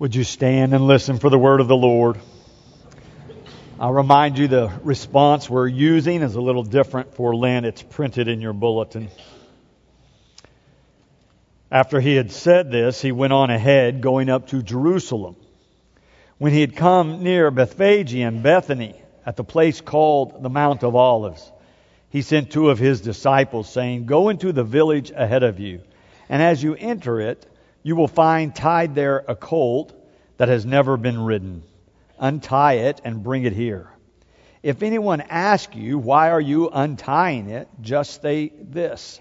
Would you stand and listen for the word of the Lord? I'll remind you the response we're using is a little different for Lent. It's printed in your bulletin. After he had said this, he went on ahead, going up to Jerusalem. When he had come near Bethphage and Bethany, at the place called the Mount of Olives, he sent two of his disciples, saying, Go into the village ahead of you, and as you enter it, you will find tied there a colt that has never been ridden. Untie it and bring it here. If anyone asks you, Why are you untying it? just say this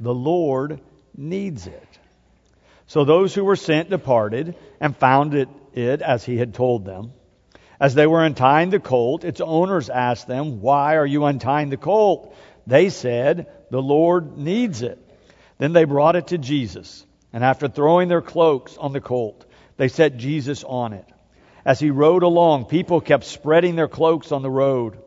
The Lord needs it. So those who were sent departed and found it, it as he had told them. As they were untying the colt, its owners asked them, Why are you untying the colt? They said, The Lord needs it. Then they brought it to Jesus. And after throwing their cloaks on the colt, they set Jesus on it. As he rode along, people kept spreading their cloaks on the road.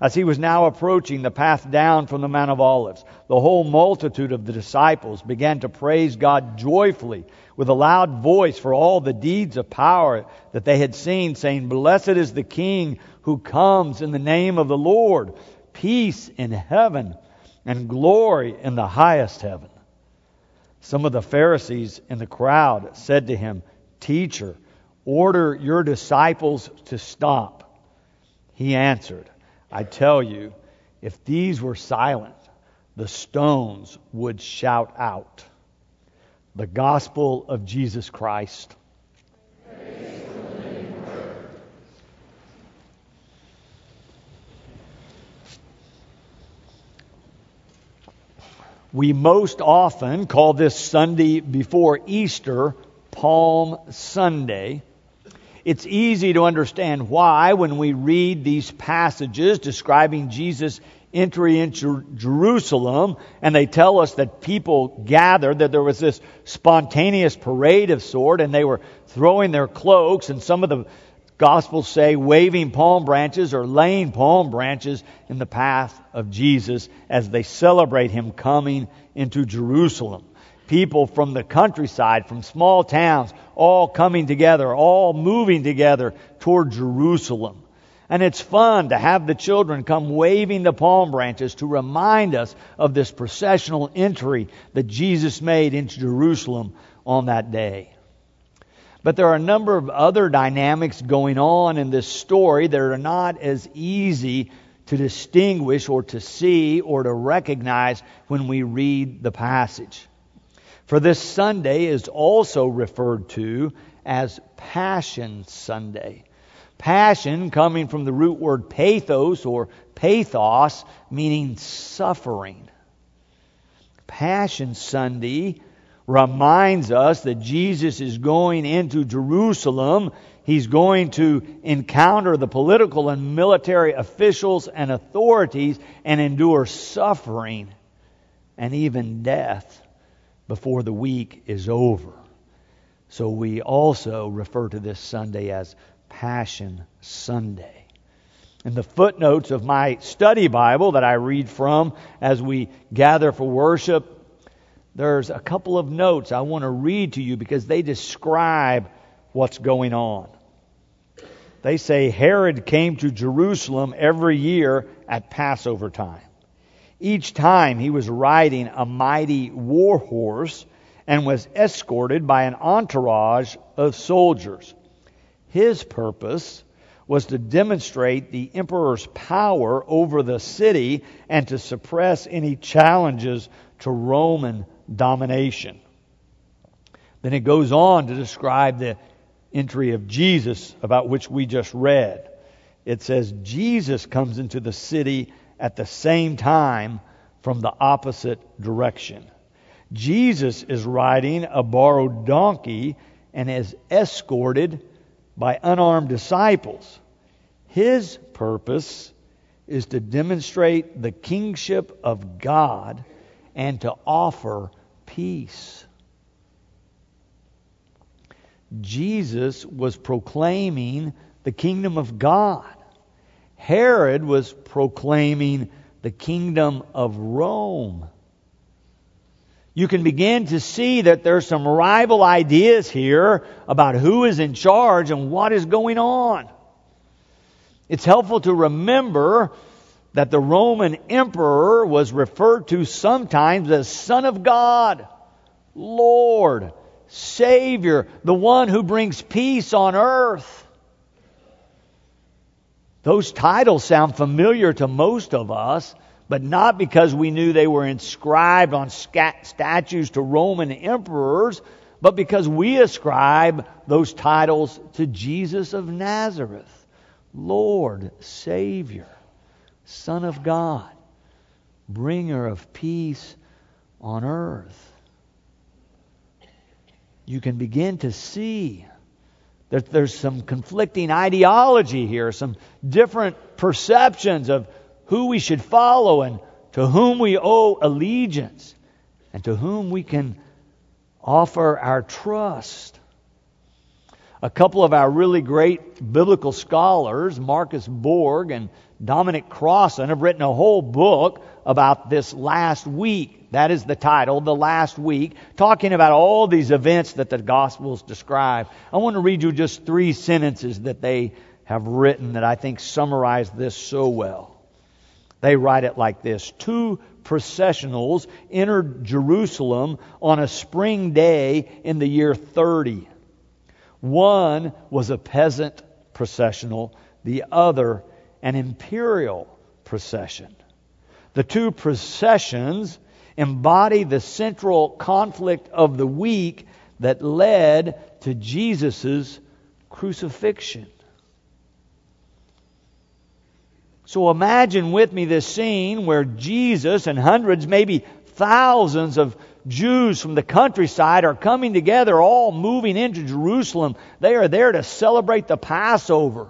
As he was now approaching the path down from the Mount of Olives, the whole multitude of the disciples began to praise God joyfully with a loud voice for all the deeds of power that they had seen, saying, Blessed is the King who comes in the name of the Lord, peace in heaven and glory in the highest heaven. Some of the Pharisees in the crowd said to him, Teacher, order your disciples to stop. He answered, I tell you, if these were silent, the stones would shout out. The gospel of Jesus Christ. We most often call this Sunday before Easter Palm Sunday. It's easy to understand why when we read these passages describing Jesus' entry into Jerusalem and they tell us that people gathered, that there was this spontaneous parade of sort and they were throwing their cloaks and some of the Gospels say waving palm branches or laying palm branches in the path of Jesus as they celebrate him coming into Jerusalem. People from the countryside, from small towns, all coming together, all moving together toward Jerusalem. And it's fun to have the children come waving the palm branches to remind us of this processional entry that Jesus made into Jerusalem on that day. But there are a number of other dynamics going on in this story that are not as easy to distinguish or to see or to recognize when we read the passage. For this Sunday is also referred to as Passion Sunday. Passion coming from the root word pathos or pathos, meaning suffering. Passion Sunday reminds us that Jesus is going into Jerusalem. He's going to encounter the political and military officials and authorities and endure suffering and even death before the week is over. So we also refer to this Sunday as Passion Sunday. In the footnotes of my study Bible that I read from as we gather for worship, there's a couple of notes I want to read to you because they describe what's going on. They say Herod came to Jerusalem every year at Passover time. Each time he was riding a mighty war horse and was escorted by an entourage of soldiers. His purpose was to demonstrate the emperor's power over the city and to suppress any challenges to Roman domination. Then it goes on to describe the entry of Jesus, about which we just read. It says, Jesus comes into the city at the same time from the opposite direction. Jesus is riding a borrowed donkey and is escorted by unarmed disciples. His purpose is to demonstrate the kingship of God and to offer peace. Jesus was proclaiming the kingdom of God. Herod was proclaiming the kingdom of Rome. you can begin to see that there's some rival ideas here about who is in charge and what is going on. It's helpful to remember that the Roman emperor was referred to sometimes as Son of God, Lord, Savior, the one who brings peace on earth. Those titles sound familiar to most of us but not because we knew they were inscribed on statues to Roman emperors, but because we ascribe those titles to Jesus of Nazareth Lord, Savior, Son of God, bringer of peace on earth. You can begin to see that there's some conflicting ideology here, some different perceptions of who we should follow and to whom we owe allegiance and to whom we can offer our trust. A couple of our really great biblical scholars, Marcus Borg and Dominic Crossan, have written a whole book about this last week. That is the title, The Last Week, talking about all these events that the Gospels describe. I want to read you just three sentences that they have written that I think summarize this so well. They write it like this Two processionals entered Jerusalem on a spring day in the year 30. One was a peasant processional, the other an imperial procession. The two processions embody the central conflict of the week that led to Jesus' crucifixion. So imagine with me this scene where Jesus and hundreds, maybe thousands of Jews from the countryside are coming together, all moving into Jerusalem. They are there to celebrate the Passover.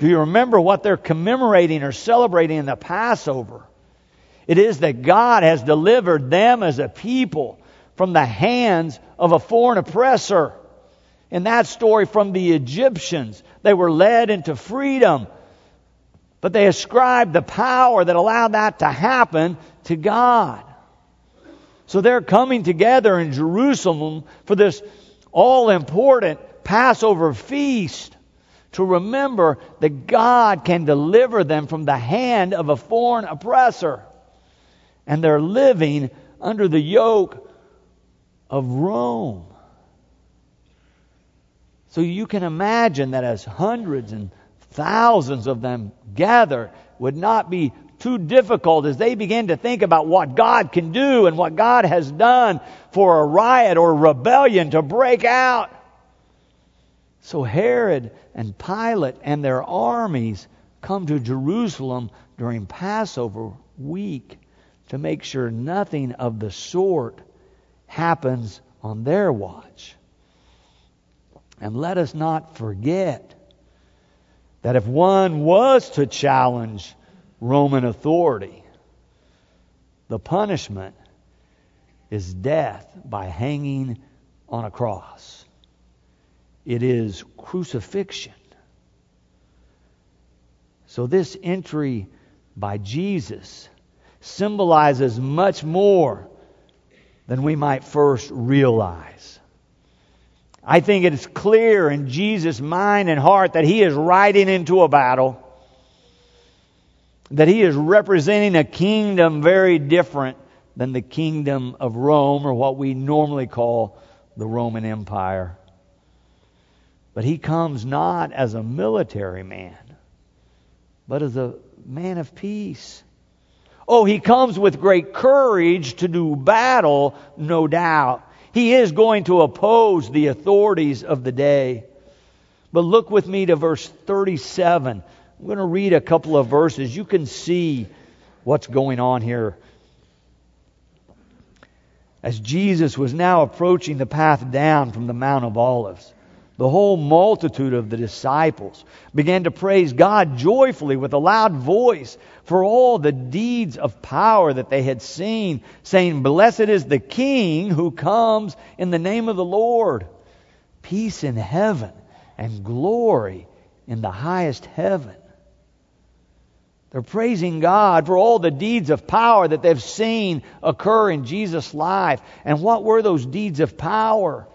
Do you remember what they're commemorating or celebrating in the Passover? It is that God has delivered them as a people from the hands of a foreign oppressor. In that story from the Egyptians, they were led into freedom but they ascribed the power that allowed that to happen to God. So they're coming together in Jerusalem for this all important Passover feast to remember that God can deliver them from the hand of a foreign oppressor. And they're living under the yoke of Rome. So you can imagine that as hundreds and thousands of them gather would not be too difficult as they begin to think about what God can do and what God has done for a riot or rebellion to break out. So Herod and Pilate and their armies come to Jerusalem during Passover week to make sure nothing of the sort happens on their watch. And let us not forget that if one was to challenge Roman authority, the punishment is death by hanging on a cross. It is crucifixion. So, this entry by Jesus symbolizes much more than we might first realize. I think it is clear in Jesus' mind and heart that he is riding into a battle, that he is representing a kingdom very different than the kingdom of Rome or what we normally call the Roman Empire. But he comes not as a military man, but as a man of peace. Oh, he comes with great courage to do battle, no doubt. He is going to oppose the authorities of the day. But look with me to verse 37. I'm going to read a couple of verses. You can see what's going on here. As Jesus was now approaching the path down from the Mount of Olives, the whole multitude of the disciples began to praise God joyfully with a loud voice for all the deeds of power that they had seen, saying, Blessed is the King who comes in the name of the Lord. Peace in heaven and glory in the highest heaven. They're praising God for all the deeds of power that they've seen occur in Jesus' life. And what were those deeds of power?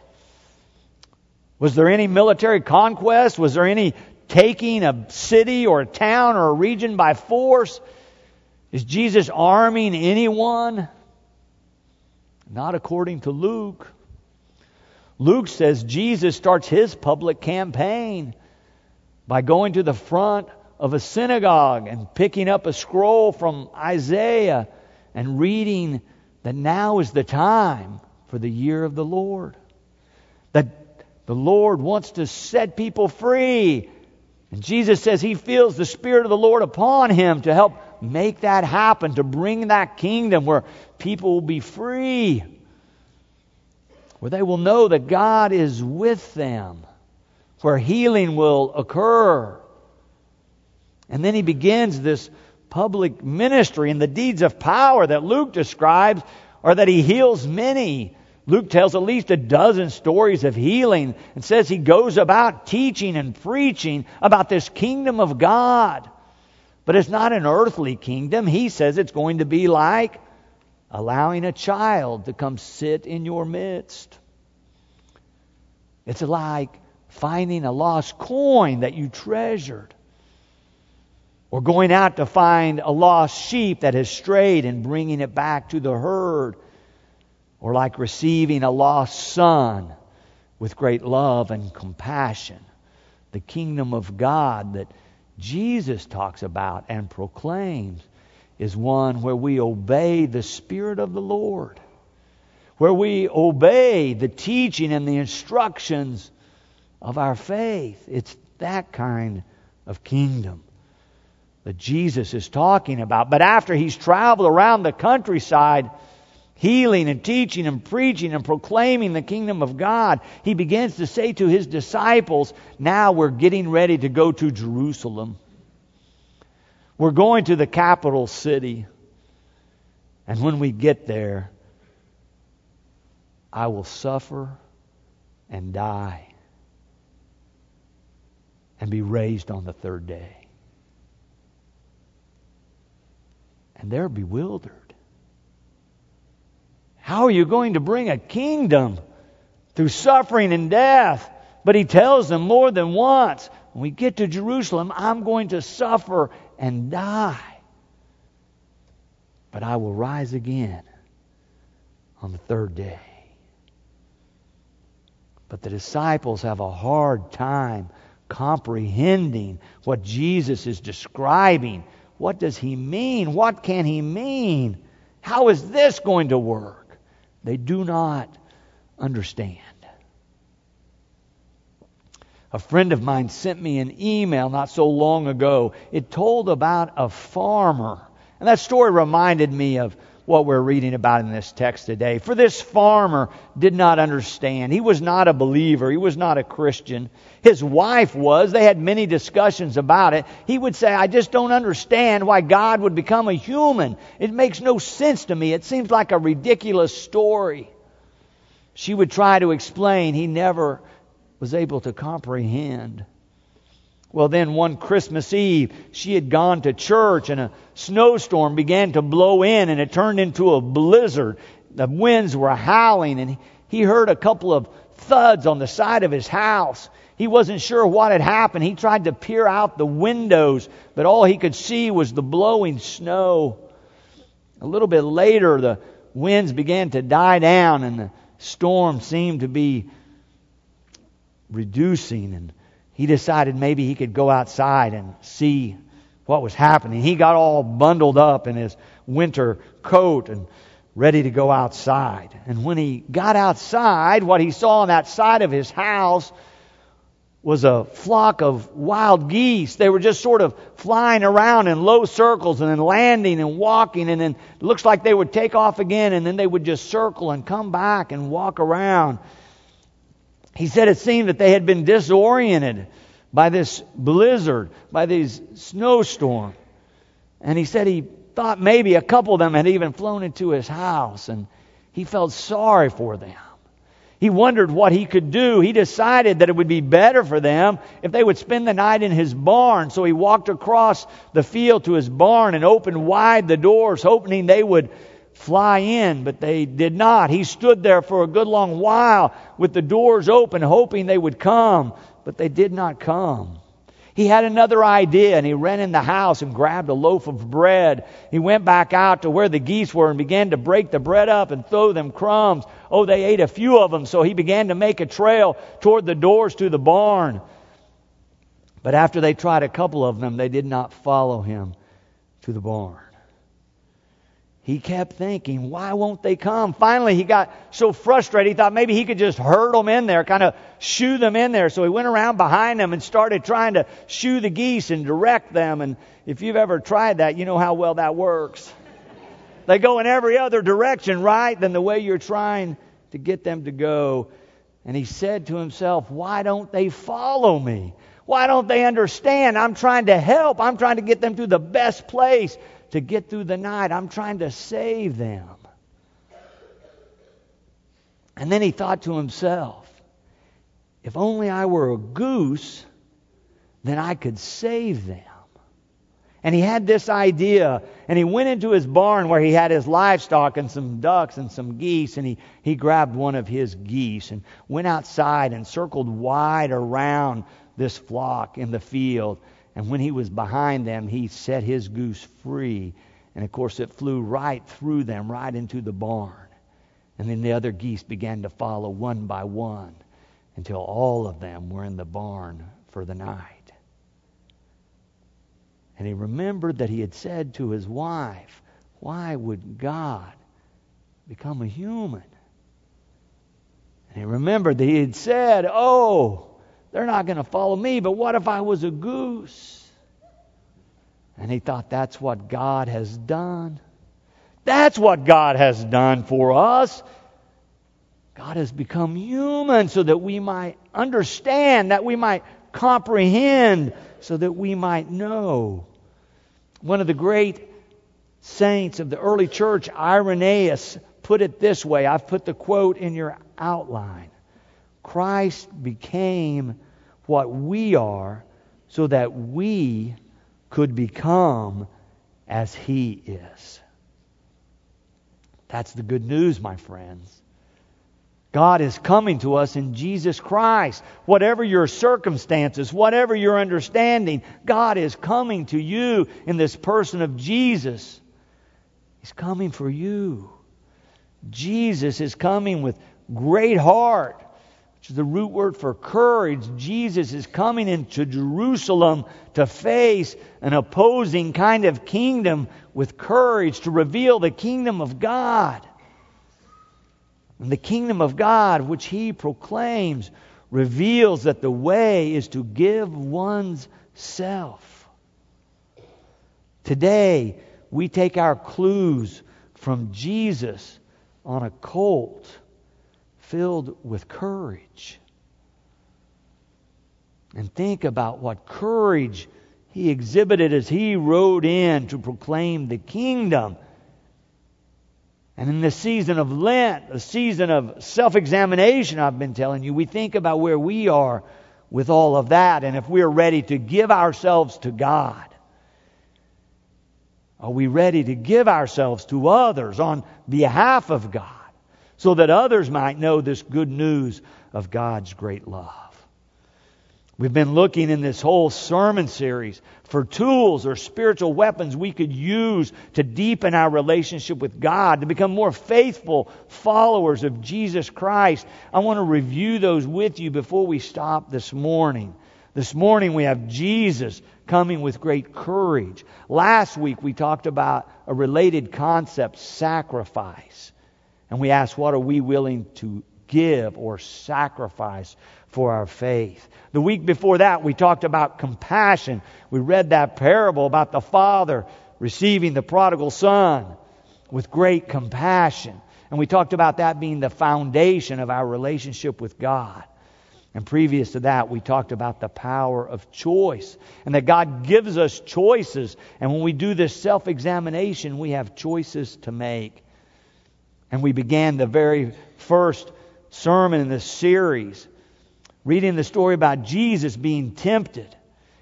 Was there any military conquest? Was there any taking a city or a town or a region by force? Is Jesus arming anyone? Not according to Luke. Luke says Jesus starts his public campaign by going to the front of a synagogue and picking up a scroll from Isaiah and reading that now is the time for the year of the Lord. That the Lord wants to set people free. And Jesus says he feels the Spirit of the Lord upon him to help make that happen, to bring that kingdom where people will be free where they will know that God is with them, where healing will occur. And then he begins this public ministry, and the deeds of power that Luke describes are that he heals many. Luke tells at least a dozen stories of healing and says he goes about teaching and preaching about this kingdom of God. But it's not an earthly kingdom. He says it's going to be like allowing a child to come sit in your midst. It's like finding a lost coin that you treasured. Or going out to find a lost sheep that has strayed and bringing it back to the herd. Or like receiving a lost son with great love and compassion. The kingdom of God that Jesus talks about and proclaims is one where we obey the Spirit of the Lord, where we obey the teaching and the instructions of our faith. It's that kind of kingdom that Jesus is talking about. But after he's traveled around the countryside, healing and teaching and preaching and proclaiming the kingdom of God, he begins to say to his disciples, Now we're getting ready to go to Jerusalem. We're going to the capital city. And when we get there, I will suffer and die and be raised on the third day. And they're bewildered. How are you going to bring a kingdom through suffering and death? But he tells them more than once when we get to Jerusalem, I'm going to suffer and die. But I will rise again on the third day. But the disciples have a hard time comprehending what Jesus is describing. What does he mean? What can he mean? How is this going to work? They do not understand. A friend of mine sent me an email not so long ago. It told about a farmer. And that story reminded me of what we're reading about in this text today. For this farmer did not understand. He was not a believer. He was not a Christian. His wife was. They had many discussions about it. He would say, I just don't understand why God would become a human. It makes no sense to me. It seems like a ridiculous story. She would try to explain. He never was able to comprehend. Well, then one Christmas Eve, she had gone to church and a snowstorm began to blow in and it turned into a blizzard. The winds were howling and he heard a couple of thuds on the side of his house. He wasn't sure what had happened. He tried to peer out the windows, but all he could see was the blowing snow. A little bit later, the winds began to die down and the storm seemed to be reducing and he decided maybe he could go outside and see what was happening. He got all bundled up in his winter coat and ready to go outside. And when he got outside, what he saw on that side of his house was a flock of wild geese. They were just sort of flying around in low circles and then landing and walking and then it looks like they would take off again and then they would just circle and come back and walk around. He said it seemed that they had been disoriented by this blizzard, by these snowstorm. And he said he thought maybe a couple of them had even flown into his house and he felt sorry for them. He wondered what he could do. He decided that it would be better for them if they would spend the night in his barn. So he walked across the field to his barn and opened wide the doors, hoping they would fly in, but they did not. He stood there for a good long while with the doors open, hoping they would come, but they did not come. He had another idea and he ran in the house and grabbed a loaf of bread. He went back out to where the geese were and began to break the bread up and throw them crumbs. Oh, they ate a few of them, so he began to make a trail toward the doors to the barn. But after they tried a couple of them, they did not follow him to the barn. He kept thinking, why won't they come? Finally, he got so frustrated, he thought maybe he could just herd them in there, kind of shoo them in there. So he went around behind them and started trying to shoo the geese and direct them. And if you've ever tried that, you know how well that works. They go in every other direction, right, than the way you're trying to get them to go. And he said to himself, why don't they follow me? Why don't they understand? I'm trying to help. I'm trying to get them to the best place to get through the night. I'm trying to save them. And then he thought to himself, if only I were a goose, then I could save them. And he had this idea, and he went into his barn where he had his livestock and some ducks and some geese, and he, he grabbed one of his geese and went outside and circled wide around this flock in the field. And when he was behind them, he set his goose free. And of course, it flew right through them, right into the barn. And then the other geese began to follow one by one until all of them were in the barn for the night. And he remembered that he had said to his wife, Why would God become a human? And he remembered that he had said, Oh, they're not going to follow me, but what if I was a goose? And he thought that's what God has done. That's what God has done for us. God has become human so that we might understand, that we might comprehend, so that we might know. One of the great saints of the early church, Irenaeus, put it this way. I've put the quote in your outline. Christ became what we are so that we could become as he is. That's the good news, my friends. God is coming to us in Jesus Christ. Whatever your circumstances, whatever your understanding, God is coming to you in this person of Jesus. He's coming for you. Jesus is coming with great heart which is the root word for courage. Jesus is coming into Jerusalem to face an opposing kind of kingdom with courage to reveal the kingdom of God. And the kingdom of God, which he proclaims, reveals that the way is to give one's self. Today, we take our clues from Jesus on a colt filled with courage. And think about what courage he exhibited as he rode in to proclaim the kingdom. And in the season of Lent, a season of self examination, I've been telling you, we think about where we are with all of that and if we're ready to give ourselves to God. Are we ready to give ourselves to others on behalf of God? So that others might know this good news of God's great love. We've been looking in this whole sermon series for tools or spiritual weapons we could use to deepen our relationship with God, to become more faithful followers of Jesus Christ. I want to review those with you before we stop this morning. This morning we have Jesus coming with great courage. Last week we talked about a related concept, sacrifice. And we ask, what are we willing to give or sacrifice for our faith? The week before that, we talked about compassion. We read that parable about the father receiving the prodigal son with great compassion. And we talked about that being the foundation of our relationship with God. And previous to that, we talked about the power of choice and that God gives us choices. And when we do this self examination, we have choices to make. And we began the very first sermon in this series, reading the story about Jesus being tempted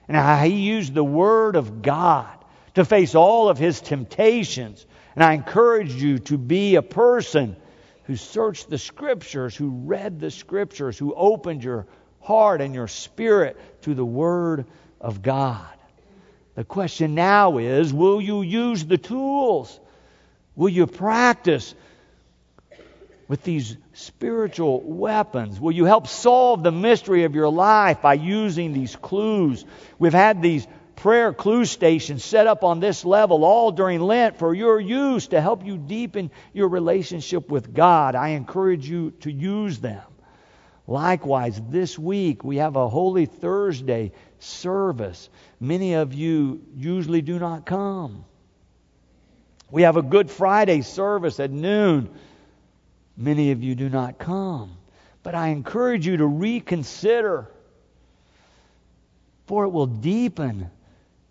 and how he used the Word of God to face all of his temptations. And I encourage you to be a person who searched the Scriptures, who read the Scriptures, who opened your heart and your spirit to the Word of God. The question now is will you use the tools? Will you practice with these spiritual weapons? Will you help solve the mystery of your life by using these clues? We've had these prayer clue stations set up on this level all during Lent for your use to help you deepen your relationship with God. I encourage you to use them. Likewise, this week we have a Holy Thursday service. Many of you usually do not come. We have a Good Friday service at noon. Many of you do not come. But I encourage you to reconsider, for it will deepen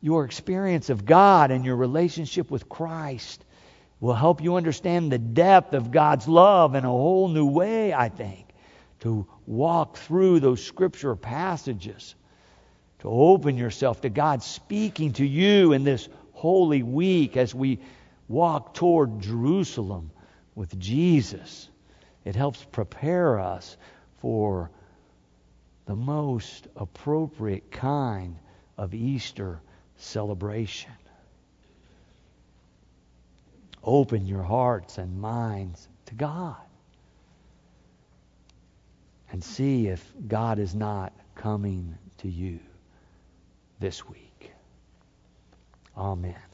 your experience of God and your relationship with Christ. It Will help you understand the depth of God's love in a whole new way, I think, to walk through those scripture passages, to open yourself to God speaking to you in this holy week as we walk toward Jerusalem with Jesus. It helps prepare us for the most appropriate kind of Easter celebration. Open your hearts and minds to God and see if God is not coming to you this week. Amen.